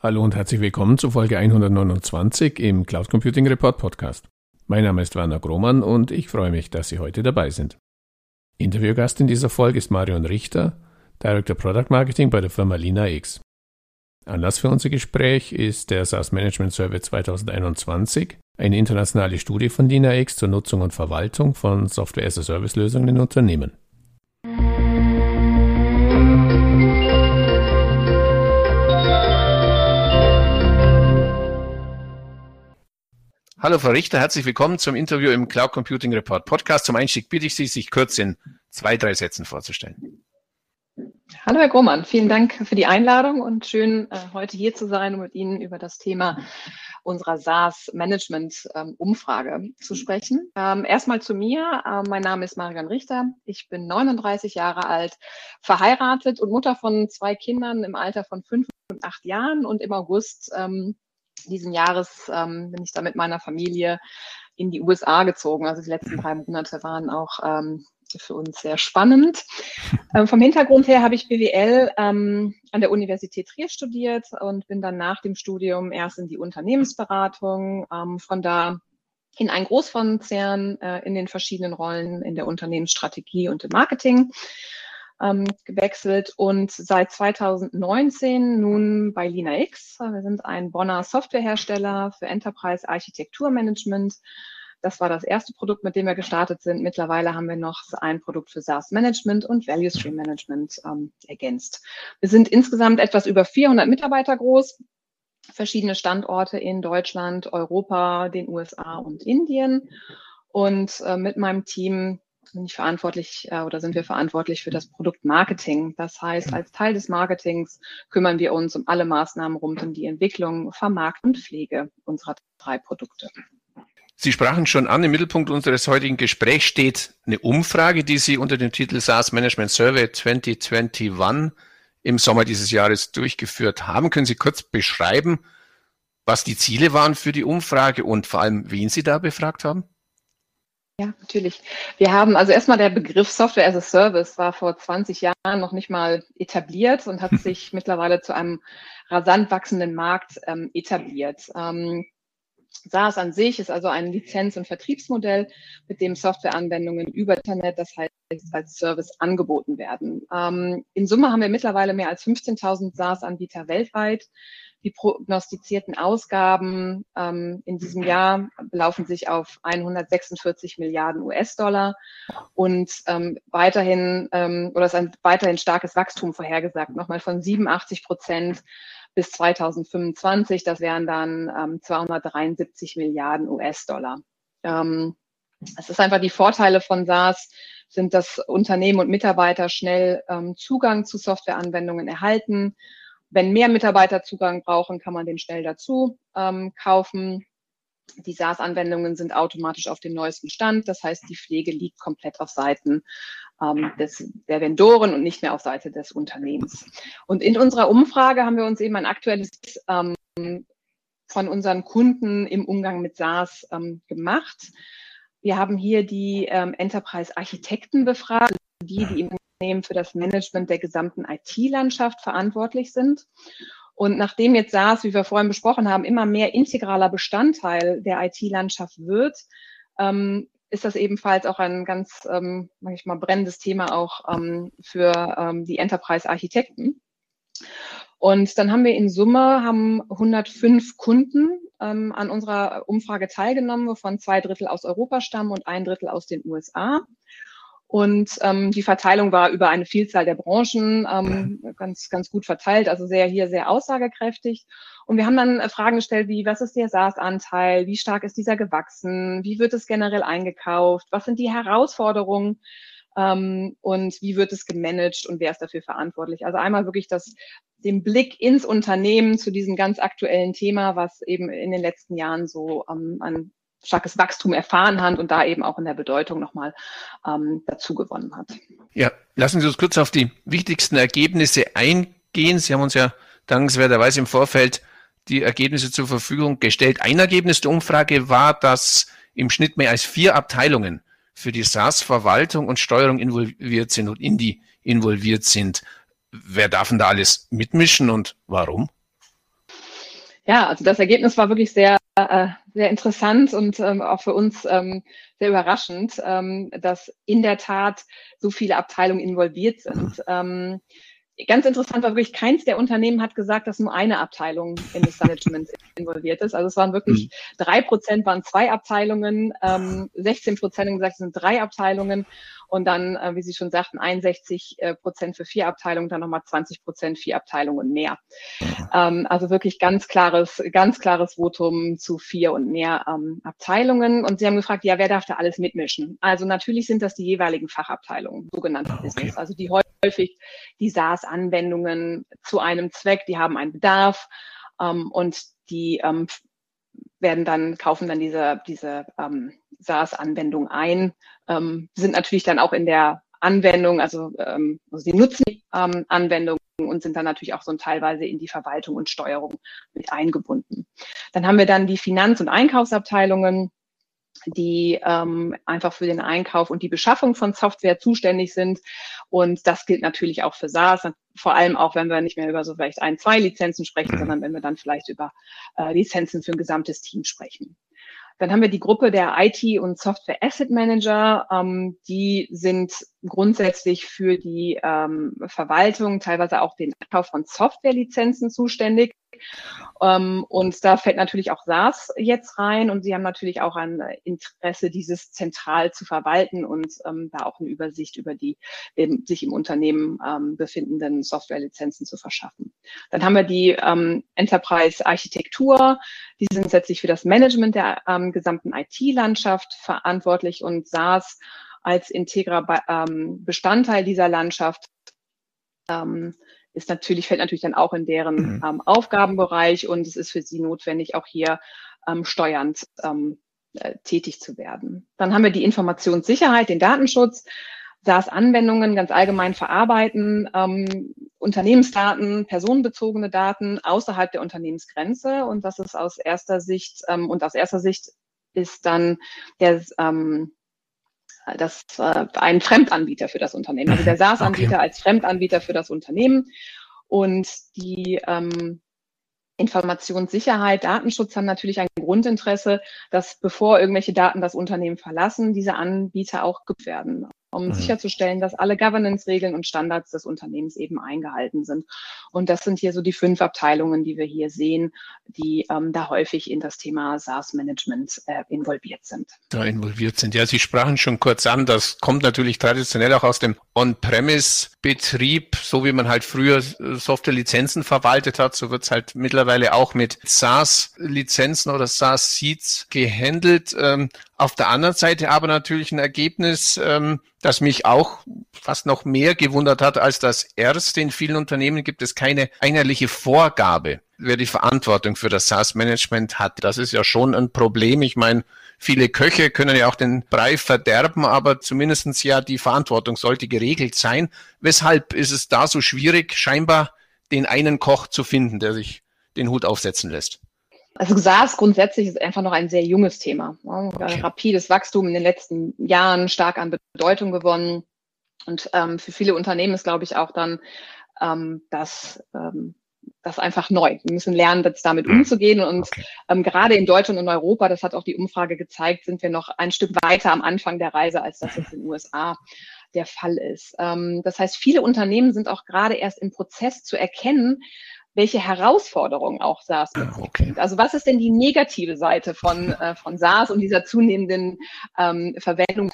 Hallo und herzlich willkommen zu Folge 129 im Cloud Computing Report Podcast. Mein Name ist Werner Grohmann und ich freue mich, dass Sie heute dabei sind. Interviewgast in dieser Folge ist Marion Richter, Director Product Marketing bei der Firma Lina X. Anlass für unser Gespräch ist der SaaS Management Survey 2021, eine internationale Studie von Lina X zur Nutzung und Verwaltung von Software-as-a-Service-Lösungen in Unternehmen. Hallo Frau Richter, herzlich willkommen zum Interview im Cloud Computing Report Podcast. Zum Einstieg bitte ich Sie, sich kurz in zwei, drei Sätzen vorzustellen. Hallo Herr Grohmann, vielen Dank für die Einladung und schön, äh, heute hier zu sein und mit Ihnen über das Thema unserer SaaS-Management-Umfrage ähm, zu sprechen. Ähm, erstmal zu mir. Ähm, mein Name ist Marion Richter. Ich bin 39 Jahre alt, verheiratet und Mutter von zwei Kindern im Alter von fünf und acht Jahren und im August diesen Jahres ähm, bin ich da mit meiner Familie in die USA gezogen. Also die letzten drei Monate waren auch ähm, für uns sehr spannend. Ähm, vom Hintergrund her habe ich BWL ähm, an der Universität Trier studiert und bin dann nach dem Studium erst in die Unternehmensberatung, ähm, von da in einen Großkonzern äh, in den verschiedenen Rollen in der Unternehmensstrategie und im Marketing ähm, gewechselt und seit 2019 nun bei LinaX. Wir sind ein Bonner Softwarehersteller für Enterprise Architekturmanagement. Das war das erste Produkt, mit dem wir gestartet sind. Mittlerweile haben wir noch ein Produkt für SaaS Management und Value Stream Management ähm, ergänzt. Wir sind insgesamt etwas über 400 Mitarbeiter groß, verschiedene Standorte in Deutschland, Europa, den USA und Indien. Und äh, mit meinem Team bin ich verantwortlich äh, oder sind wir verantwortlich für das Produktmarketing. Das heißt, als Teil des Marketings kümmern wir uns um alle Maßnahmen rund um die Entwicklung, Vermarktung und Pflege unserer drei Produkte. Sie sprachen schon an, im Mittelpunkt unseres heutigen Gesprächs steht eine Umfrage, die Sie unter dem Titel SaaS Management Survey 2021 im Sommer dieses Jahres durchgeführt haben. Können Sie kurz beschreiben, was die Ziele waren für die Umfrage und vor allem, wen Sie da befragt haben? Ja, natürlich. Wir haben also erstmal der Begriff Software as a Service war vor 20 Jahren noch nicht mal etabliert und hat sich mittlerweile zu einem rasant wachsenden Markt ähm, etabliert. Ähm, SaaS an sich ist also ein Lizenz- und Vertriebsmodell, mit dem Softwareanwendungen über Internet, das heißt als Service angeboten werden. Ähm, in Summe haben wir mittlerweile mehr als 15.000 SaaS-Anbieter weltweit. Die prognostizierten Ausgaben ähm, in diesem Jahr belaufen sich auf 146 Milliarden US-Dollar und ähm, weiterhin ähm, oder ist ein weiterhin starkes Wachstum vorhergesagt, nochmal von 87 Prozent bis 2025. Das wären dann ähm, 273 Milliarden US-Dollar. Ähm, es ist einfach die Vorteile von SaaS sind, dass Unternehmen und Mitarbeiter schnell ähm, Zugang zu Softwareanwendungen erhalten wenn mehr Mitarbeiter Zugang brauchen, kann man den schnell dazu ähm, kaufen. Die SaaS-Anwendungen sind automatisch auf dem neuesten Stand. Das heißt, die Pflege liegt komplett auf Seiten ähm, des, der Vendoren und nicht mehr auf Seite des Unternehmens. Und in unserer Umfrage haben wir uns eben ein aktuelles ähm, von unseren Kunden im Umgang mit SaaS ähm, gemacht. Wir haben hier die ähm, Enterprise-Architekten befragt, die, die im Unternehmen für das Management der gesamten IT-Landschaft verantwortlich sind. Und nachdem jetzt SaaS, wie wir vorhin besprochen haben, immer mehr integraler Bestandteil der IT-Landschaft wird, ähm, ist das ebenfalls auch ein ganz, ähm, manchmal brennendes Thema auch ähm, für ähm, die Enterprise-Architekten. Und dann haben wir in Summe haben 105 Kunden ähm, an unserer Umfrage teilgenommen, wovon zwei Drittel aus Europa stammen und ein Drittel aus den USA. Und ähm, die Verteilung war über eine Vielzahl der Branchen ähm, ganz, ganz gut verteilt, also sehr hier sehr aussagekräftig. Und wir haben dann äh, Fragen gestellt, wie, was ist der SaaS-Anteil? Wie stark ist dieser gewachsen? Wie wird es generell eingekauft? Was sind die Herausforderungen? Ähm, und wie wird es gemanagt und wer ist dafür verantwortlich? Also einmal wirklich das, den Blick ins Unternehmen zu diesem ganz aktuellen Thema, was eben in den letzten Jahren so ähm, an starkes Wachstum erfahren hat und da eben auch in der Bedeutung nochmal ähm, dazu gewonnen hat. Ja, lassen Sie uns kurz auf die wichtigsten Ergebnisse eingehen. Sie haben uns ja dankenswerterweise im Vorfeld die Ergebnisse zur Verfügung gestellt. Ein Ergebnis der Umfrage war, dass im Schnitt mehr als vier Abteilungen für die SaaS-Verwaltung und Steuerung involviert sind und in die involviert sind. Wer darf denn da alles mitmischen und warum? Ja, also das Ergebnis war wirklich sehr, äh, sehr interessant und ähm, auch für uns ähm, sehr überraschend, ähm, dass in der Tat so viele Abteilungen involviert sind. Ähm, ganz interessant war wirklich, keins der Unternehmen hat gesagt, dass nur eine Abteilung in das Management involviert ist. Also es waren wirklich mhm. drei Prozent waren zwei Abteilungen, ähm, 16 Prozent haben gesagt, es sind drei Abteilungen und dann, äh, wie Sie schon sagten, 61 äh, Prozent für vier Abteilungen, dann nochmal 20 Prozent vier Abteilungen mehr. Mhm. Ähm, also wirklich ganz klares, ganz klares Votum zu vier und mehr ähm, Abteilungen. Und Sie haben gefragt, ja, wer darf da alles mitmischen? Also natürlich sind das die jeweiligen Fachabteilungen, sogenannte okay. Business, also die häufig die SaaS-Anwendungen zu einem Zweck, die haben einen Bedarf ähm, und die ähm, werden dann, kaufen dann diese, diese ähm, SaaS-Anwendung ein, ähm, sind natürlich dann auch in der Anwendung, also, ähm, also sie nutzen die ähm, Anwendung und sind dann natürlich auch so teilweise in die Verwaltung und Steuerung mit eingebunden. Dann haben wir dann die Finanz- und Einkaufsabteilungen, die ähm, einfach für den Einkauf und die Beschaffung von Software zuständig sind. Und das gilt natürlich auch für SaaS, vor allem auch, wenn wir nicht mehr über so vielleicht ein, zwei Lizenzen sprechen, mhm. sondern wenn wir dann vielleicht über äh, Lizenzen für ein gesamtes Team sprechen. Dann haben wir die Gruppe der IT- und Software Asset Manager. Ähm, die sind grundsätzlich für die ähm, Verwaltung, teilweise auch den Kauf von Softwarelizenzen zuständig. Ähm, und da fällt natürlich auch SaaS jetzt rein und sie haben natürlich auch ein Interesse, dieses zentral zu verwalten und ähm, da auch eine Übersicht über die eben, sich im Unternehmen ähm, befindenden Softwarelizenzen zu verschaffen. Dann haben wir die ähm, Enterprise Architektur. Die sind letztlich für das Management der ähm, gesamten IT-Landschaft verantwortlich und SaaS als integrer ähm, Bestandteil dieser Landschaft ähm, ist natürlich, fällt natürlich dann auch in deren mhm. ähm, Aufgabenbereich und es ist für sie notwendig, auch hier ähm, steuernd ähm, äh, tätig zu werden. Dann haben wir die Informationssicherheit, den Datenschutz, SaaS-Anwendungen ganz allgemein verarbeiten, ähm, Unternehmensdaten, personenbezogene Daten außerhalb der Unternehmensgrenze und das ist aus erster Sicht ähm, und aus erster Sicht ist dann der ähm, das äh, ein Fremdanbieter für das Unternehmen, also der. SaaS-Anbieter okay. als Fremdanbieter für das Unternehmen. Und die ähm, Informationssicherheit, Datenschutz haben natürlich ein Grundinteresse, dass bevor irgendwelche Daten das Unternehmen verlassen, diese Anbieter auch geprüft werden um mhm. sicherzustellen, dass alle Governance-Regeln und Standards des Unternehmens eben eingehalten sind. Und das sind hier so die fünf Abteilungen, die wir hier sehen, die ähm, da häufig in das Thema SaaS-Management äh, involviert sind. Da involviert sind. Ja, Sie sprachen schon kurz an, das kommt natürlich traditionell auch aus dem On-Premise-Betrieb, so wie man halt früher Software-Lizenzen verwaltet hat, so wird es halt mittlerweile auch mit SaaS-Lizenzen oder SaaS-Seeds gehandelt. Ähm, auf der anderen Seite aber natürlich ein Ergebnis, ähm, das mich auch fast noch mehr gewundert hat als das erste. In vielen Unternehmen gibt es keine einheitliche Vorgabe, wer die Verantwortung für das SaaS-Management hat. Das ist ja schon ein Problem. Ich meine, viele Köche können ja auch den Brei verderben, aber zumindestens ja die Verantwortung sollte geregelt sein. Weshalb ist es da so schwierig, scheinbar den einen Koch zu finden, der sich den Hut aufsetzen lässt? Also SaaS grundsätzlich ist einfach noch ein sehr junges Thema. Okay. Rapides Wachstum in den letzten Jahren stark an Bedeutung gewonnen. Und ähm, für viele Unternehmen ist, glaube ich, auch dann ähm, das, ähm, das einfach neu. Wir müssen lernen, jetzt damit mhm. umzugehen. Und okay. ähm, gerade in Deutschland und Europa, das hat auch die Umfrage gezeigt, sind wir noch ein Stück weiter am Anfang der Reise, als das jetzt in den USA der Fall ist. Ähm, das heißt, viele Unternehmen sind auch gerade erst im Prozess zu erkennen, welche Herausforderungen auch SaaS mit sich okay. bringt. Also was ist denn die negative Seite von, äh, von SaaS und dieser zunehmenden ähm, Verwendung?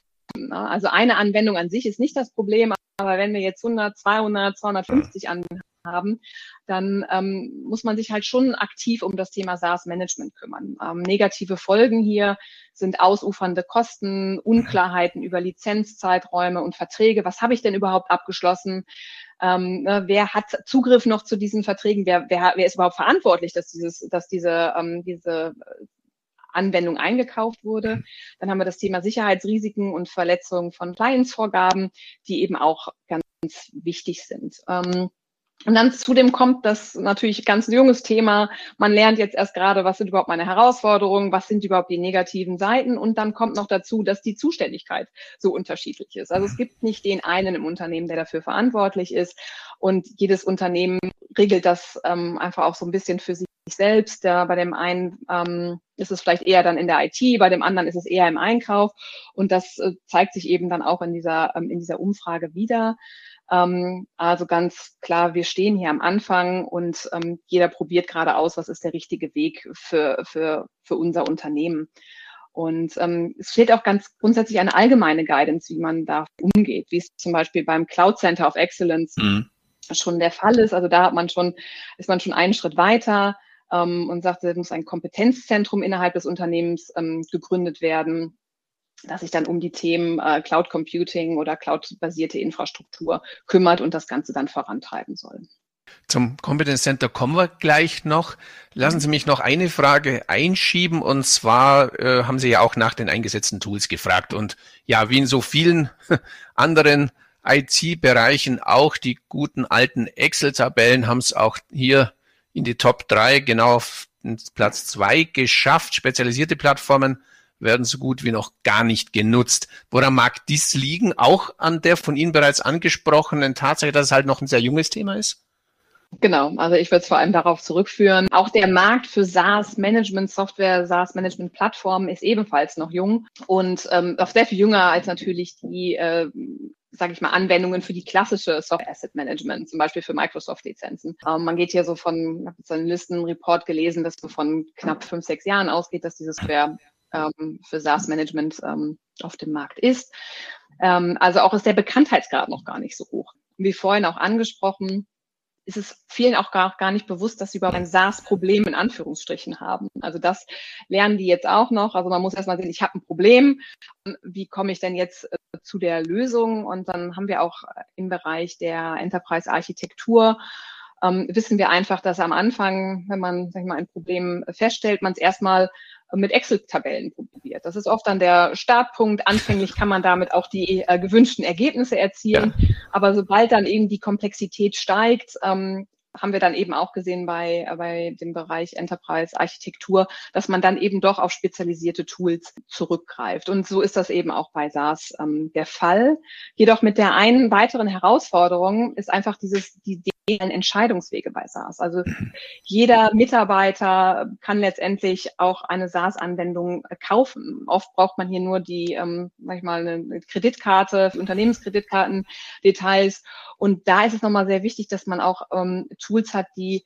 Also eine Anwendung an sich ist nicht das Problem, aber wenn wir jetzt 100, 200, 250 Anwendungen haben, dann ähm, muss man sich halt schon aktiv um das Thema SaaS-Management kümmern. Ähm, negative Folgen hier sind ausufernde Kosten, Unklarheiten über Lizenzzeiträume und Verträge. Was habe ich denn überhaupt abgeschlossen? Ähm, ne, wer hat Zugriff noch zu diesen Verträgen? Wer, wer, wer ist überhaupt verantwortlich, dass dieses, dass diese, ähm, diese Anwendung eingekauft wurde. Dann haben wir das Thema Sicherheitsrisiken und Verletzungen von Compliance-Vorgaben, die eben auch ganz wichtig sind. Ähm, und dann zudem kommt das natürlich ganz junges Thema. Man lernt jetzt erst gerade, was sind überhaupt meine Herausforderungen, was sind überhaupt die negativen Seiten. Und dann kommt noch dazu, dass die Zuständigkeit so unterschiedlich ist. Also es gibt nicht den einen im Unternehmen, der dafür verantwortlich ist. Und jedes Unternehmen regelt das ähm, einfach auch so ein bisschen für sich selbst. Ja, bei dem einen ähm, ist es vielleicht eher dann in der IT, bei dem anderen ist es eher im Einkauf. Und das äh, zeigt sich eben dann auch in dieser, ähm, in dieser Umfrage wieder. Ähm, also ganz klar, wir stehen hier am Anfang und ähm, jeder probiert gerade aus, was ist der richtige Weg für, für, für unser Unternehmen. Und ähm, es steht auch ganz grundsätzlich eine allgemeine Guidance, wie man da umgeht, wie es zum Beispiel beim Cloud Center of Excellence mhm. schon der Fall ist. Also da hat man schon, ist man schon einen Schritt weiter ähm, und sagt, es muss ein Kompetenzzentrum innerhalb des Unternehmens ähm, gegründet werden das sich dann um die Themen äh, Cloud Computing oder Cloud-basierte Infrastruktur kümmert und das Ganze dann vorantreiben soll. Zum Competence Center kommen wir gleich noch. Lassen Sie mich noch eine Frage einschieben und zwar äh, haben Sie ja auch nach den eingesetzten Tools gefragt und ja, wie in so vielen anderen IT-Bereichen auch die guten alten Excel-Tabellen haben es auch hier in die Top 3 genau auf Platz 2 geschafft. Spezialisierte Plattformen werden so gut wie noch gar nicht genutzt. Woran mag dies liegen? Auch an der von Ihnen bereits angesprochenen Tatsache, dass es halt noch ein sehr junges Thema ist? Genau, also ich würde es vor allem darauf zurückführen. Auch der Markt für SaaS-Management-Software, SaaS-Management-Plattformen ist ebenfalls noch jung und ähm, auch sehr viel jünger als natürlich die, äh, sage ich mal, Anwendungen für die klassische Software Asset Management, zum Beispiel für Microsoft-Lizenzen. Ähm, man geht hier so von, ich habe jetzt einen Listenreport gelesen, dass so von knapp fünf, sechs Jahren ausgeht, dass diese Software ähm, für SaaS-Management ähm, auf dem Markt ist. Ähm, also auch ist der Bekanntheitsgrad noch gar nicht so hoch. Wie vorhin auch angesprochen, ist es vielen auch gar, gar nicht bewusst, dass sie überhaupt ein SaaS-Problem in Anführungsstrichen haben. Also das lernen die jetzt auch noch. Also man muss erstmal sehen, ich habe ein Problem. Wie komme ich denn jetzt äh, zu der Lösung? Und dann haben wir auch im Bereich der Enterprise-Architektur ähm, wissen wir einfach, dass am Anfang, wenn man sag ich mal, ein Problem feststellt, man es erstmal mit Excel-Tabellen probiert. Das ist oft dann der Startpunkt. Anfänglich kann man damit auch die äh, gewünschten Ergebnisse erzielen. Ja. Aber sobald dann eben die Komplexität steigt, ähm, haben wir dann eben auch gesehen bei, bei dem Bereich Enterprise Architektur, dass man dann eben doch auf spezialisierte Tools zurückgreift. Und so ist das eben auch bei SaaS ähm, der Fall. Jedoch mit der einen weiteren Herausforderung ist einfach dieses, die Entscheidungswege bei SaaS. Also jeder Mitarbeiter kann letztendlich auch eine SaaS-Anwendung kaufen. Oft braucht man hier nur die, ähm, sag ich mal, eine Kreditkarte, Unternehmenskreditkarten, Details. Und da ist es nochmal sehr wichtig, dass man auch ähm, Tools hat, die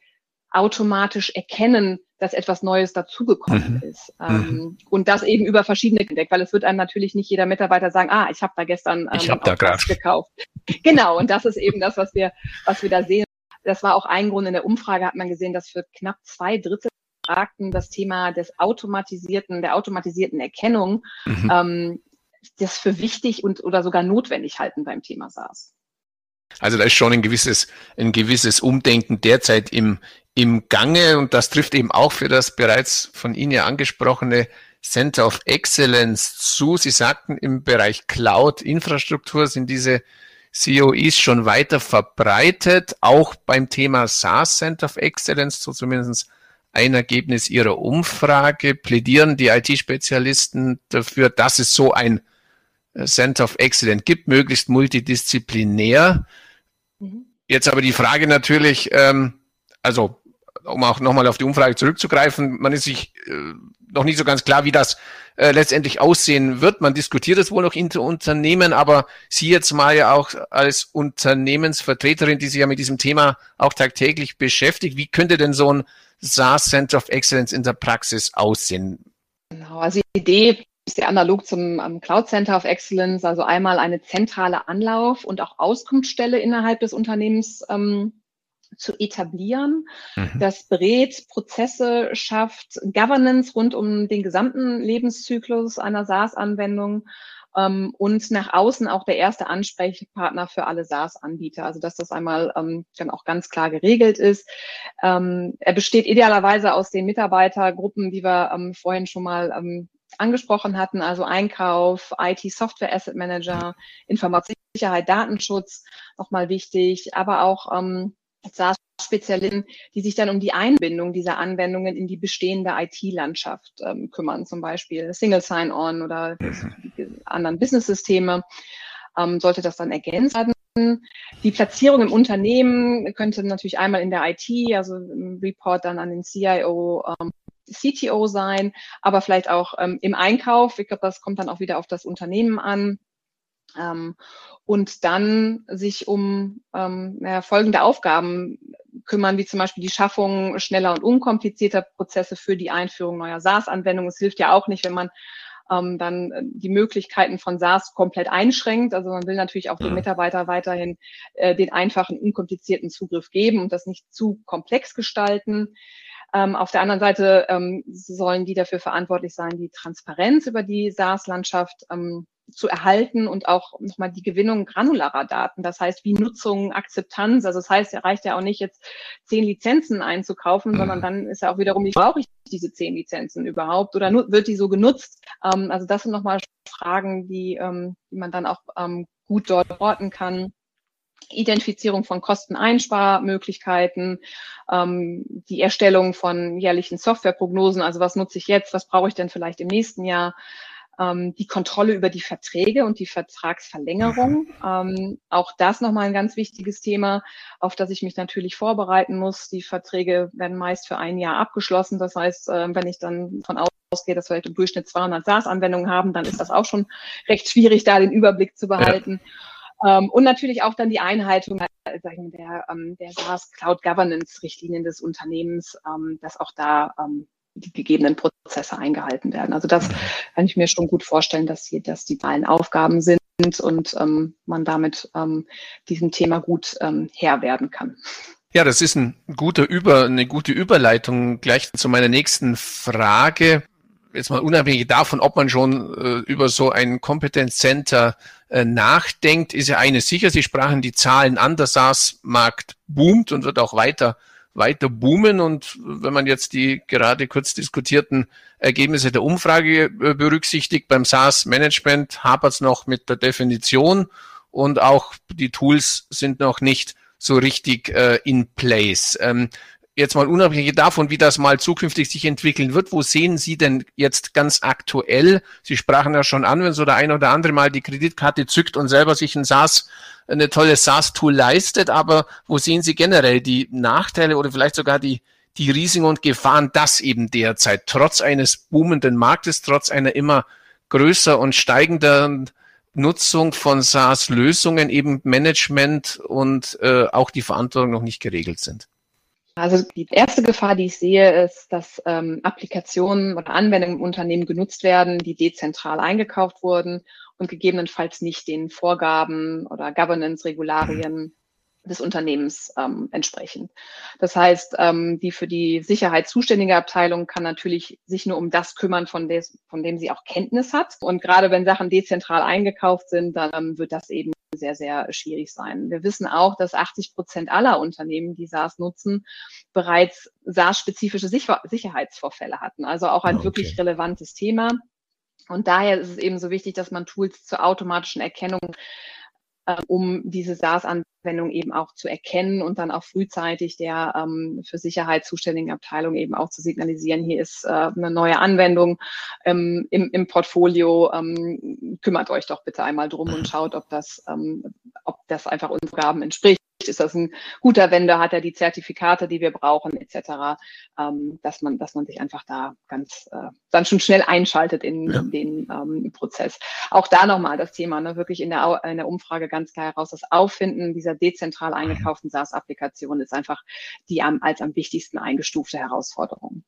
automatisch erkennen, dass etwas Neues dazugekommen mhm. ist. Mhm. Ähm. Und das eben über verschiedene entdeckt, weil es wird einem natürlich nicht jeder Mitarbeiter sagen, ah, ich habe da gestern ähm, ich hab da gekauft. Genau, und das ist eben das, was wir, was wir da sehen. Das war auch ein Grund in der Umfrage, hat man gesehen, dass für knapp zwei Drittel Fragten das Thema des automatisierten, der automatisierten Erkennung, mhm. ähm, das für wichtig und oder sogar notwendig halten beim Thema SaaS. Also da ist schon ein gewisses, ein gewisses Umdenken derzeit im, im Gange und das trifft eben auch für das bereits von Ihnen ja angesprochene Center of Excellence zu. Sie sagten, im Bereich Cloud-Infrastruktur sind diese COEs schon weiter verbreitet, auch beim Thema SaaS Center of Excellence, so zumindest ein Ergebnis Ihrer Umfrage, plädieren die IT-Spezialisten dafür, dass es so ein Center of Excellence gibt, möglichst multidisziplinär. Mhm. Jetzt aber die Frage natürlich, ähm, also um auch nochmal auf die Umfrage zurückzugreifen, man ist sich äh, noch nicht so ganz klar, wie das äh, letztendlich aussehen wird. Man diskutiert es wohl noch in Unternehmen, aber Sie jetzt mal ja auch als Unternehmensvertreterin, die sich ja mit diesem Thema auch tagtäglich beschäftigt, wie könnte denn so ein SaaS Center of Excellence in der Praxis aussehen? Genau, also die Idee ist ja analog zum um, Cloud Center of Excellence, also einmal eine zentrale Anlauf- und auch Auskunftsstelle innerhalb des Unternehmens ähm, zu etablieren. Mhm. Das berät Prozesse, schafft Governance rund um den gesamten Lebenszyklus einer SaaS-Anwendung ähm, und nach außen auch der erste Ansprechpartner für alle SaaS-Anbieter. Also dass das einmal ähm, dann auch ganz klar geregelt ist. Ähm, er besteht idealerweise aus den Mitarbeitergruppen, die wir ähm, vorhin schon mal ähm, angesprochen hatten, also Einkauf, IT, Software, Asset Manager, Informationssicherheit, Datenschutz, nochmal wichtig, aber auch ähm, SaaS-Spezialisten, die sich dann um die Einbindung dieser Anwendungen in die bestehende IT-Landschaft ähm, kümmern, zum Beispiel Single Sign-On oder anderen Business-Systeme, ähm, sollte das dann ergänzt werden. Die Platzierung im Unternehmen könnte natürlich einmal in der IT, also im Report dann an den CIO, ähm, CTO sein, aber vielleicht auch ähm, im Einkauf. Ich glaube, das kommt dann auch wieder auf das Unternehmen an. Ähm, und dann sich um ähm, ja, folgende Aufgaben kümmern, wie zum Beispiel die Schaffung schneller und unkomplizierter Prozesse für die Einführung neuer SaaS-Anwendungen. Es hilft ja auch nicht, wenn man ähm, dann äh, die Möglichkeiten von SaaS komplett einschränkt. Also man will natürlich auch den Mitarbeiter weiterhin äh, den einfachen, unkomplizierten Zugriff geben und das nicht zu komplex gestalten. Ähm, auf der anderen Seite ähm, sollen die dafür verantwortlich sein, die Transparenz über die SaaS-Landschaft ähm, zu erhalten und auch nochmal die Gewinnung granularer Daten. Das heißt, wie Nutzung, Akzeptanz. Also das heißt, er reicht ja auch nicht jetzt zehn Lizenzen einzukaufen, mhm. sondern dann ist ja auch wiederum, wie brauche ich diese zehn Lizenzen überhaupt oder wird die so genutzt? Ähm, also das sind nochmal Fragen, die, ähm, die man dann auch ähm, gut dort orten kann. Identifizierung von Kosteneinsparmöglichkeiten, ähm, die Erstellung von jährlichen Softwareprognosen, also was nutze ich jetzt, was brauche ich denn vielleicht im nächsten Jahr, ähm, die Kontrolle über die Verträge und die Vertragsverlängerung. Ähm, auch das nochmal ein ganz wichtiges Thema, auf das ich mich natürlich vorbereiten muss. Die Verträge werden meist für ein Jahr abgeschlossen. Das heißt, äh, wenn ich dann von ausgehe, dass wir halt im Durchschnitt 200 SaaS-Anwendungen haben, dann ist das auch schon recht schwierig, da den Überblick zu behalten. Ja. Ähm, und natürlich auch dann die Einhaltung sagen, der, ähm, der SaaS Cloud Governance Richtlinien des Unternehmens, ähm, dass auch da ähm, die gegebenen Prozesse eingehalten werden. Also das kann ich mir schon gut vorstellen, dass hier, dass die Zahlen Aufgaben sind und ähm, man damit ähm, diesem Thema gut ähm, Herr werden kann. Ja, das ist ein guter Über, eine gute Überleitung gleich zu meiner nächsten Frage jetzt mal unabhängig davon, ob man schon äh, über so ein Kompetenzcenter äh, nachdenkt, ist ja eines sicher. Sie sprachen die Zahlen an, der SaaS-Markt boomt und wird auch weiter weiter boomen. Und wenn man jetzt die gerade kurz diskutierten Ergebnisse der Umfrage äh, berücksichtigt, beim SaaS-Management hapert es noch mit der Definition und auch die Tools sind noch nicht so richtig äh, in place. Ähm, jetzt mal unabhängig davon, wie das mal zukünftig sich entwickeln wird, wo sehen Sie denn jetzt ganz aktuell? Sie sprachen ja schon an, wenn so der ein oder andere mal die Kreditkarte zückt und selber sich ein SaaS, eine tolle SaaS-Tool leistet, aber wo sehen Sie generell die Nachteile oder vielleicht sogar die, die Risiken und Gefahren, dass eben derzeit trotz eines boomenden Marktes, trotz einer immer größer und steigenden Nutzung von SaaS-Lösungen eben Management und äh, auch die Verantwortung noch nicht geregelt sind? Also die erste Gefahr, die ich sehe, ist, dass ähm, Applikationen oder Anwendungen im Unternehmen genutzt werden, die dezentral eingekauft wurden und gegebenenfalls nicht den Vorgaben oder Governance-Regularien des Unternehmens ähm, entsprechen. Das heißt, ähm, die für die Sicherheit zuständige Abteilung kann natürlich sich nur um das kümmern, von, des, von dem sie auch Kenntnis hat. Und gerade wenn Sachen dezentral eingekauft sind, dann ähm, wird das eben sehr, sehr schwierig sein. Wir wissen auch, dass 80 Prozent aller Unternehmen, die SaaS nutzen, bereits SaaS-spezifische Sicherheitsvorfälle hatten. Also auch ein okay. wirklich relevantes Thema. Und daher ist es eben so wichtig, dass man Tools zur automatischen Erkennung äh, um diese SaaS-Anwendung eben auch zu erkennen und dann auch frühzeitig der ähm, für Sicherheit zuständigen Abteilung eben auch zu signalisieren, hier ist äh, eine neue Anwendung ähm, im, im Portfolio, ähm, kümmert euch doch bitte einmal drum und schaut, ob das, ähm, ob das einfach unseren Gaben entspricht ist das ein guter Vendor, hat er die Zertifikate, die wir brauchen, etc., ähm, dass man, dass man sich einfach da ganz äh, dann schon schnell einschaltet in, ja. den ähm, Prozess. Auch da nochmal das Thema, ne, wirklich in der, in der Umfrage ganz klar heraus, das Auffinden dieser dezentral eingekauften SaaS-Applikation ist einfach die am, als am wichtigsten eingestufte Herausforderung.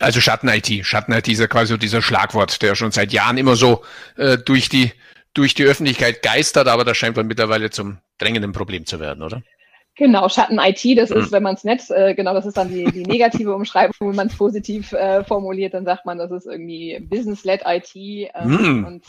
Also Schatten-IT. Schatten-IT ist ja quasi so dieser Schlagwort, der schon seit Jahren immer so äh, durch die durch die Öffentlichkeit geistert, aber das scheint wohl mittlerweile zum drängenden Problem zu werden, oder? Genau, Schatten-IT, das ist, hm. wenn man es nett, äh, genau, das ist dann die, die negative Umschreibung, wenn man es positiv äh, formuliert, dann sagt man, das ist irgendwie Business-led IT. Ähm, mm. Und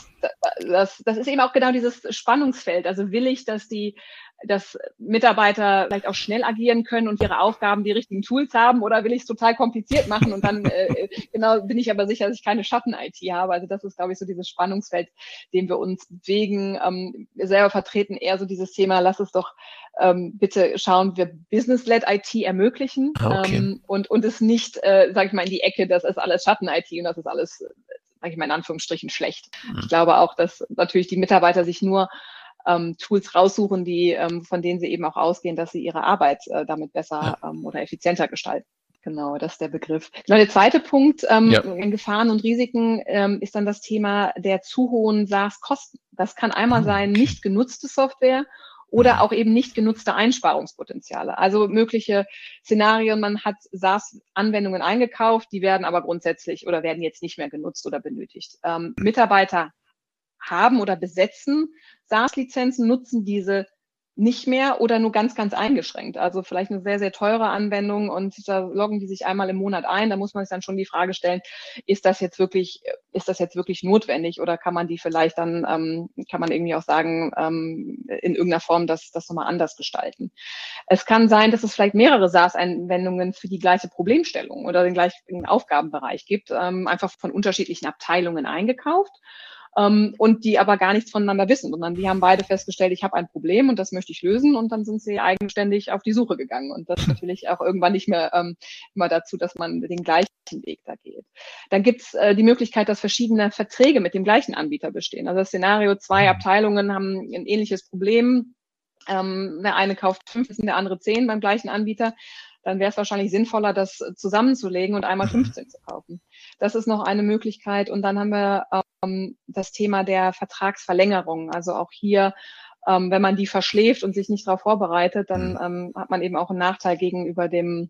das, das ist eben auch genau dieses Spannungsfeld. Also will ich, dass die dass Mitarbeiter vielleicht auch schnell agieren können und ihre Aufgaben die richtigen Tools haben oder will ich es total kompliziert machen und dann äh, genau bin ich aber sicher, dass ich keine Schatten-IT habe. Also das ist, glaube ich, so dieses Spannungsfeld, dem wir uns bewegen. Ähm, wir selber vertreten eher so dieses Thema, lass es doch ähm, bitte schauen, wir Business-led IT ermöglichen ah, okay. ähm, und, und es nicht, äh, sage ich mal, in die Ecke, das ist alles Schatten-IT und das ist alles, sage ich mal in Anführungsstrichen, schlecht. Mhm. Ich glaube auch, dass natürlich die Mitarbeiter sich nur ähm, Tools raussuchen, die, ähm, von denen sie eben auch ausgehen, dass sie ihre Arbeit äh, damit besser ähm, oder effizienter gestalten. Genau, das ist der Begriff. Genau, der zweite Punkt ähm, ja. in Gefahren und Risiken ähm, ist dann das Thema der zu hohen SaaS-Kosten. Das kann einmal ah, sein, nicht genutzte Software oder auch eben nicht genutzte Einsparungspotenziale. Also mögliche Szenarien, man hat SaaS-Anwendungen eingekauft, die werden aber grundsätzlich oder werden jetzt nicht mehr genutzt oder benötigt. Ähm, Mitarbeiter haben oder besetzen SaaS-Lizenzen, nutzen diese nicht mehr oder nur ganz, ganz eingeschränkt. Also vielleicht eine sehr, sehr teure Anwendung und da loggen die sich einmal im Monat ein. Da muss man sich dann schon die Frage stellen, ist das jetzt wirklich, ist das jetzt wirklich notwendig oder kann man die vielleicht dann, ähm, kann man irgendwie auch sagen, ähm, in irgendeiner Form das, das nochmal anders gestalten. Es kann sein, dass es vielleicht mehrere SaaS-Anwendungen für die gleiche Problemstellung oder den gleichen Aufgabenbereich gibt, ähm, einfach von unterschiedlichen Abteilungen eingekauft ähm, und die aber gar nichts voneinander wissen, sondern die haben beide festgestellt, ich habe ein Problem und das möchte ich lösen und dann sind sie eigenständig auf die Suche gegangen und das natürlich auch irgendwann nicht mehr ähm, immer dazu, dass man den gleichen Weg da geht. Dann gibt's äh, die Möglichkeit, dass verschiedene Verträge mit dem gleichen Anbieter bestehen. Also das Szenario, zwei mhm. Abteilungen haben ein ähnliches Problem. Ähm, der eine kauft 15, der andere 10 beim gleichen Anbieter dann wäre es wahrscheinlich sinnvoller, das zusammenzulegen und einmal 15 mhm. zu kaufen. Das ist noch eine Möglichkeit. Und dann haben wir ähm, das Thema der Vertragsverlängerung. Also auch hier, ähm, wenn man die verschläft und sich nicht darauf vorbereitet, dann mhm. ähm, hat man eben auch einen Nachteil gegenüber dem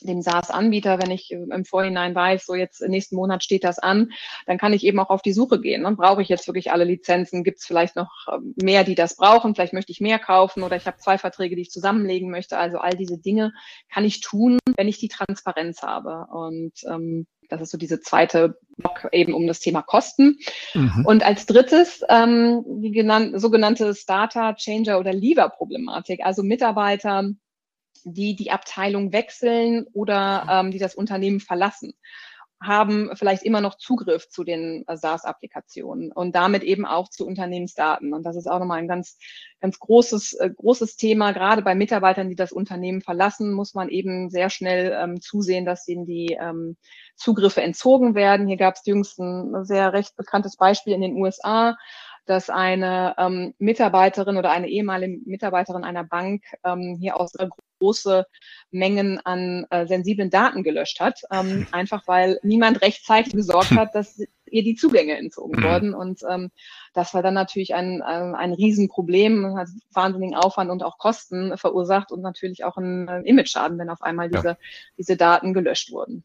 dem SaaS-Anbieter, wenn ich im Vorhinein weiß, so jetzt nächsten Monat steht das an, dann kann ich eben auch auf die Suche gehen. Ne? Brauche ich jetzt wirklich alle Lizenzen? Gibt es vielleicht noch ähm, mehr, die das brauchen? Vielleicht möchte ich mehr kaufen oder ich habe zwei Verträge, die ich zusammenlegen möchte. Also all diese Dinge kann ich tun, wenn ich die Transparenz habe. Und ähm, das ist so diese zweite Block eben um das Thema Kosten. Mhm. Und als drittes ähm, die genannte, sogenannte Starter, Changer oder Leaver-Problematik, also Mitarbeiter, die die Abteilung wechseln oder ähm, die das Unternehmen verlassen haben vielleicht immer noch Zugriff zu den äh, SaaS-Applikationen und damit eben auch zu Unternehmensdaten. Und das ist auch nochmal ein ganz, ganz großes, äh, großes Thema. Gerade bei Mitarbeitern, die das Unternehmen verlassen, muss man eben sehr schnell ähm, zusehen, dass ihnen die ähm, Zugriffe entzogen werden. Hier gab es jüngst ein sehr recht bekanntes Beispiel in den USA dass eine ähm, Mitarbeiterin oder eine ehemalige Mitarbeiterin einer Bank ähm, hier aus große Mengen an äh, sensiblen Daten gelöscht hat, ähm, einfach weil niemand rechtzeitig gesorgt hat, dass ihr die Zugänge entzogen mhm. wurden. Und ähm, das war dann natürlich ein, ein, ein Riesenproblem, hat wahnsinnigen Aufwand und auch Kosten verursacht und natürlich auch einen Image-Schaden, wenn auf einmal diese, ja. diese Daten gelöscht wurden.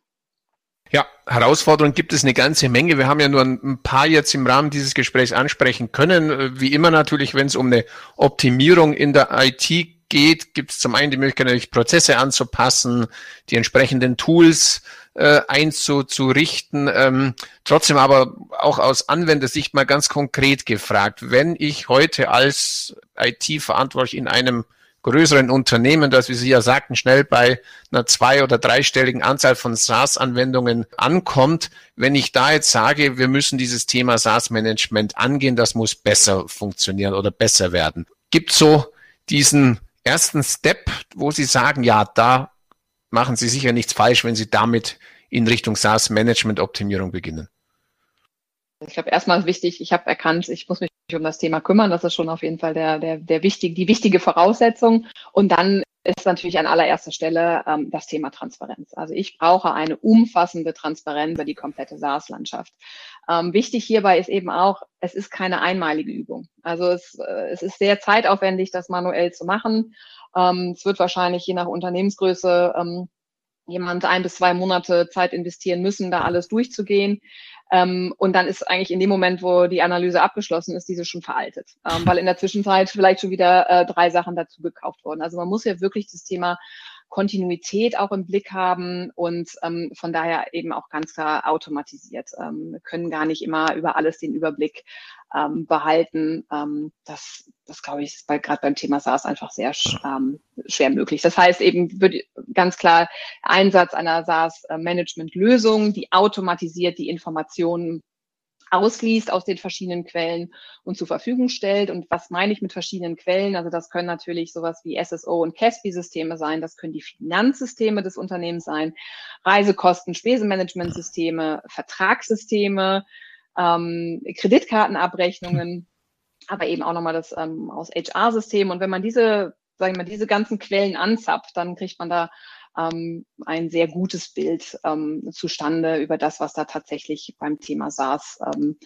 Ja, Herausforderungen gibt es eine ganze Menge. Wir haben ja nur ein paar jetzt im Rahmen dieses Gesprächs ansprechen können. Wie immer natürlich, wenn es um eine Optimierung in der IT geht, gibt es zum einen die Möglichkeit, natürlich Prozesse anzupassen, die entsprechenden Tools äh, einzurichten. Ähm, trotzdem aber auch aus Anwendersicht mal ganz konkret gefragt, wenn ich heute als IT-Verantwortlich in einem größeren Unternehmen, das, wie Sie ja sagten, schnell bei einer zwei- oder dreistelligen Anzahl von SaaS-Anwendungen ankommt. Wenn ich da jetzt sage, wir müssen dieses Thema SaaS-Management angehen, das muss besser funktionieren oder besser werden. Gibt so diesen ersten Step, wo Sie sagen, ja, da machen Sie sicher nichts falsch, wenn Sie damit in Richtung SaaS-Management-Optimierung beginnen? Ich glaube, erstmal wichtig, ich habe erkannt, ich muss mich um das Thema kümmern. Das ist schon auf jeden Fall der, der, der wichtig, die wichtige Voraussetzung. Und dann ist natürlich an allererster Stelle ähm, das Thema Transparenz. Also ich brauche eine umfassende Transparenz über die komplette SaaS-Landschaft. Ähm, wichtig hierbei ist eben auch, es ist keine einmalige Übung. Also es, äh, es ist sehr zeitaufwendig, das manuell zu machen. Ähm, es wird wahrscheinlich je nach Unternehmensgröße ähm, jemand ein bis zwei Monate Zeit investieren müssen, da alles durchzugehen. Ähm, und dann ist eigentlich in dem Moment, wo die Analyse abgeschlossen ist, diese schon veraltet, ähm, weil in der Zwischenzeit vielleicht schon wieder äh, drei Sachen dazu gekauft wurden. Also man muss ja wirklich das Thema Kontinuität auch im Blick haben und ähm, von daher eben auch ganz klar automatisiert. Ähm, wir können gar nicht immer über alles den Überblick ähm, behalten. Ähm, das, das glaube ich, ist bei, gerade beim Thema SaaS einfach sehr ähm, schwer möglich. Das heißt eben wird ganz klar Einsatz einer SaaS-Management-Lösung, die automatisiert die Informationen ausliest aus den verschiedenen Quellen und zur Verfügung stellt. Und was meine ich mit verschiedenen Quellen? Also das können natürlich sowas wie SSO und CASPI-Systeme sein, das können die Finanzsysteme des Unternehmens sein, Reisekosten, Spesenmanagementsysteme, Vertragssysteme, ähm, Kreditkartenabrechnungen. aber eben auch nochmal das ähm, aus HR-System. Und wenn man diese, sage ich mal, diese ganzen Quellen anzapft, dann kriegt man da ähm, ein sehr gutes Bild ähm, zustande über das, was da tatsächlich beim Thema SaaS ähm,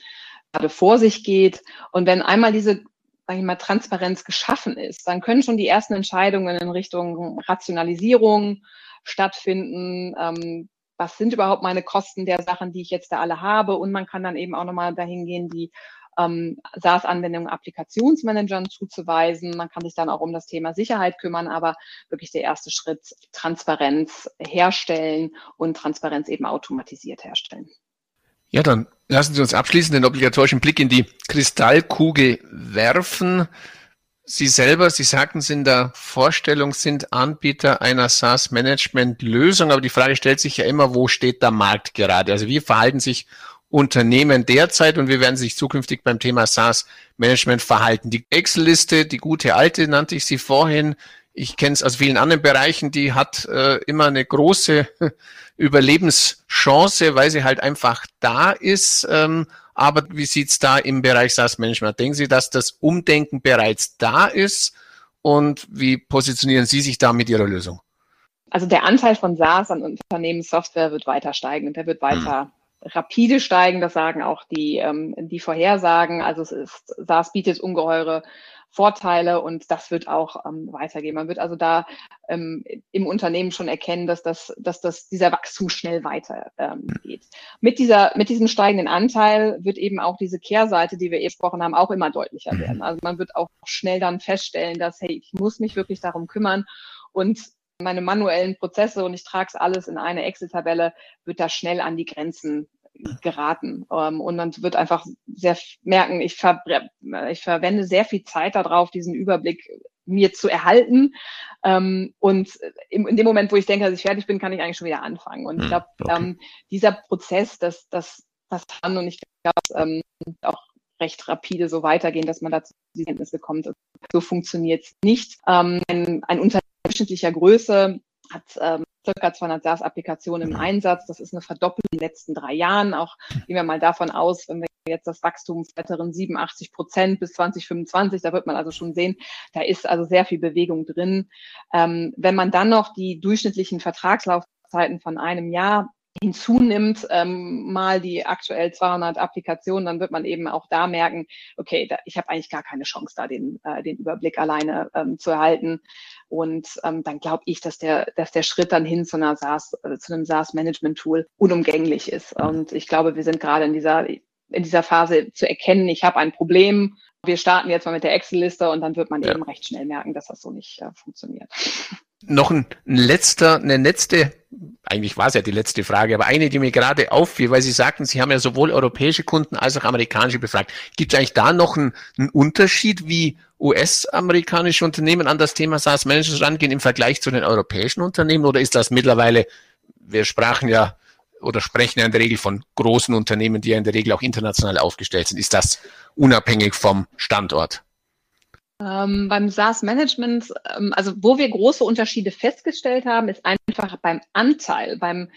gerade vor sich geht. Und wenn einmal diese sag ich mal, Transparenz geschaffen ist, dann können schon die ersten Entscheidungen in Richtung Rationalisierung stattfinden. Ähm, was sind überhaupt meine Kosten der Sachen, die ich jetzt da alle habe? Und man kann dann eben auch nochmal dahin gehen, die ähm, SaaS-Anwendungen Applikationsmanagern zuzuweisen. Man kann sich dann auch um das Thema Sicherheit kümmern, aber wirklich der erste Schritt, Transparenz herstellen und Transparenz eben automatisiert herstellen. Ja, dann lassen Sie uns abschließend den obligatorischen Blick in die Kristallkugel werfen. Sie selber, Sie sagten es in der Vorstellung, sind Anbieter einer SaaS-Management-Lösung, aber die Frage stellt sich ja immer, wo steht der Markt gerade? Also wie verhalten sich Unternehmen derzeit und wie werden sich zukünftig beim Thema SaaS-Management verhalten? Die Excel-Liste, die gute alte, nannte ich sie vorhin. Ich kenne es aus vielen anderen Bereichen, die hat äh, immer eine große Überlebenschance, weil sie halt einfach da ist. Ähm, aber wie sieht's da im Bereich SaaS-Management? Denken Sie, dass das Umdenken bereits da ist? Und wie positionieren Sie sich da mit Ihrer Lösung? Also der Anteil von SaaS an Unternehmenssoftware wird weiter steigen und der wird weiter hm rapide steigen. Das sagen auch die, ähm, die Vorhersagen. Also es ist, SaaS bietet ungeheure Vorteile und das wird auch ähm, weitergehen. Man wird also da ähm, im Unternehmen schon erkennen, dass das, dass das dieser Wachstum schnell weitergeht. Ähm, geht. mit dieser, mit diesem steigenden Anteil wird eben auch diese Kehrseite, die wir eben gesprochen haben, auch immer deutlicher mhm. werden. Also man wird auch schnell dann feststellen, dass hey, ich muss mich wirklich darum kümmern und meine manuellen Prozesse und ich trage es alles in eine Excel-Tabelle, wird da schnell an die Grenzen geraten. Ähm, und man wird einfach sehr merken, ich, ver ich verwende sehr viel Zeit darauf, diesen Überblick mir zu erhalten. Ähm, und in dem Moment, wo ich denke, dass ich fertig bin, kann ich eigentlich schon wieder anfangen. Und ich hm, glaube, okay. ähm, dieser Prozess, das, das, das kann und ich glaube, ähm, auch recht rapide so weitergehen, dass man dazu die Kenntnisse kommt. So funktioniert es nicht. Ähm, ein, ein Unternehmen durchschnittlicher Größe hat ähm, circa 200 SaaS-Applikationen im Einsatz. Das ist eine Verdopplung in den letzten drei Jahren. Auch gehen wir mal davon aus, wenn wir jetzt das Wachstum weiteren 87 Prozent bis 2025, da wird man also schon sehen, da ist also sehr viel Bewegung drin. Ähm, wenn man dann noch die durchschnittlichen Vertragslaufzeiten von einem Jahr hinzunimmt, ähm, mal die aktuell 200 Applikationen, dann wird man eben auch da merken, okay, da, ich habe eigentlich gar keine Chance, da den, äh, den Überblick alleine ähm, zu erhalten. Und ähm, dann glaube ich, dass der, dass der Schritt dann hin zu einer SaaS, äh, zu einem SaaS-Management-Tool unumgänglich ist. Und ich glaube, wir sind gerade in dieser in dieser Phase zu erkennen, ich habe ein Problem. Wir starten jetzt mal mit der Excel-Liste und dann wird man ja. eben recht schnell merken, dass das so nicht äh, funktioniert. Noch ein, ein letzter, eine letzte eigentlich war es ja die letzte Frage, aber eine, die mir gerade auffiel, weil Sie sagten, Sie haben ja sowohl europäische Kunden als auch amerikanische befragt. Gibt es eigentlich da noch einen, einen Unterschied, wie US-amerikanische Unternehmen an das Thema SaaS Management rangehen im Vergleich zu den europäischen Unternehmen? Oder ist das mittlerweile, wir sprachen ja oder sprechen ja in der Regel von großen Unternehmen, die ja in der Regel auch international aufgestellt sind. Ist das unabhängig vom Standort? Ähm, beim SaaS-Management, ähm, also wo wir große Unterschiede festgestellt haben, ist einfach beim Anteil. Beim,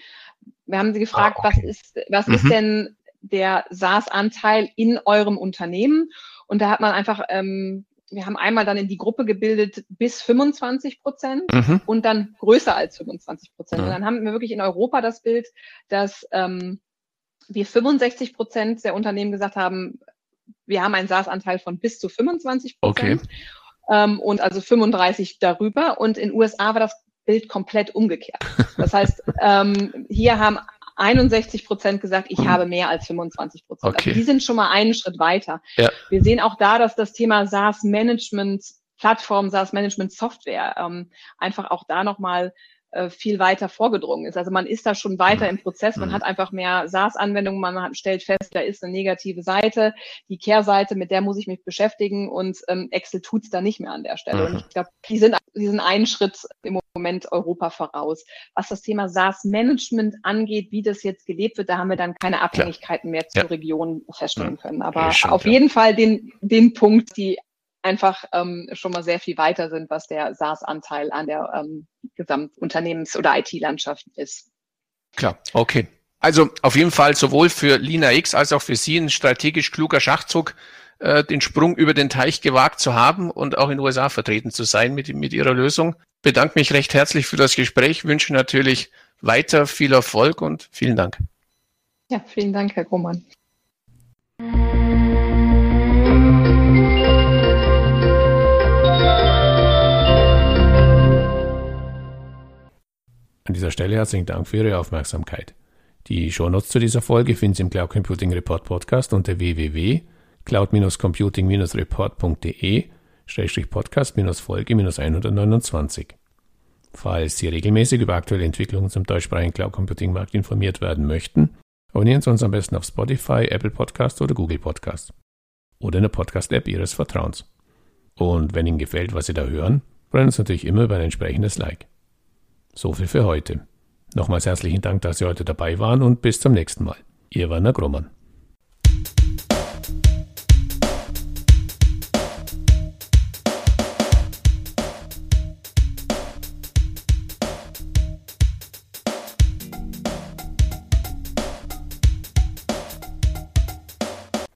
wir haben Sie gefragt, ah, okay. was ist, was mhm. ist denn der SaaS-Anteil in eurem Unternehmen? Und da hat man einfach, ähm, wir haben einmal dann in die Gruppe gebildet bis 25 Prozent mhm. und dann größer als 25 Prozent. Mhm. Und dann haben wir wirklich in Europa das Bild, dass ähm, wir 65 Prozent der Unternehmen gesagt haben, wir haben einen SaaS-Anteil von bis zu 25 Prozent. Okay. Ähm, und also 35 darüber. Und in USA war das Bild komplett umgekehrt. Das heißt, ähm, hier haben 61 Prozent gesagt, ich habe mehr als 25 Prozent. Okay. Also die sind schon mal einen Schritt weiter. Ja. Wir sehen auch da, dass das Thema SaaS-Management, Plattform, SaaS-Management-Software ähm, einfach auch da nochmal äh, viel weiter vorgedrungen ist. Also man ist da schon weiter mhm. im Prozess, man mhm. hat einfach mehr SaaS-Anwendungen, man hat, stellt fest, da ist eine negative Seite, die Kehrseite, mit der muss ich mich beschäftigen und ähm, Excel tut's da nicht mehr an der Stelle. Mhm. Und ich glaube, die sind, die sind einen Schritt im Moment Europa voraus. Was das Thema SaaS-Management angeht, wie das jetzt gelebt wird, da haben wir dann keine Abhängigkeiten mehr zur ja. Region feststellen können. Aber ja, stimmt, auf jeden Fall den, den Punkt, die einfach ähm, schon mal sehr viel weiter sind, was der SaaS-Anteil an der ähm, Gesamtunternehmens- oder IT-Landschaft ist. Klar, okay. Also auf jeden Fall sowohl für Lina X als auch für Sie ein strategisch kluger Schachzug, äh, den Sprung über den Teich gewagt zu haben und auch in den USA vertreten zu sein mit, mit Ihrer Lösung. Bedanke mich recht herzlich für das Gespräch, wünsche natürlich weiter viel Erfolg und vielen Dank. Ja, vielen Dank, Herr Grohmann. Stelle herzlichen Dank für Ihre Aufmerksamkeit. Die Shownotes zu dieser Folge finden Sie im Cloud Computing Report Podcast unter www.cloud-computing-report.de Podcast-Folge 129. Falls Sie regelmäßig über aktuelle Entwicklungen zum deutschsprachigen Cloud Computing Markt informiert werden möchten, abonnieren Sie uns am besten auf Spotify, Apple Podcast oder Google Podcast oder in der Podcast-App Ihres Vertrauens. Und wenn Ihnen gefällt, was Sie da hören, freuen wir uns natürlich immer über ein entsprechendes Like. So viel für heute. Nochmals herzlichen Dank, dass Sie heute dabei waren und bis zum nächsten Mal. Ihr Werner Grummann.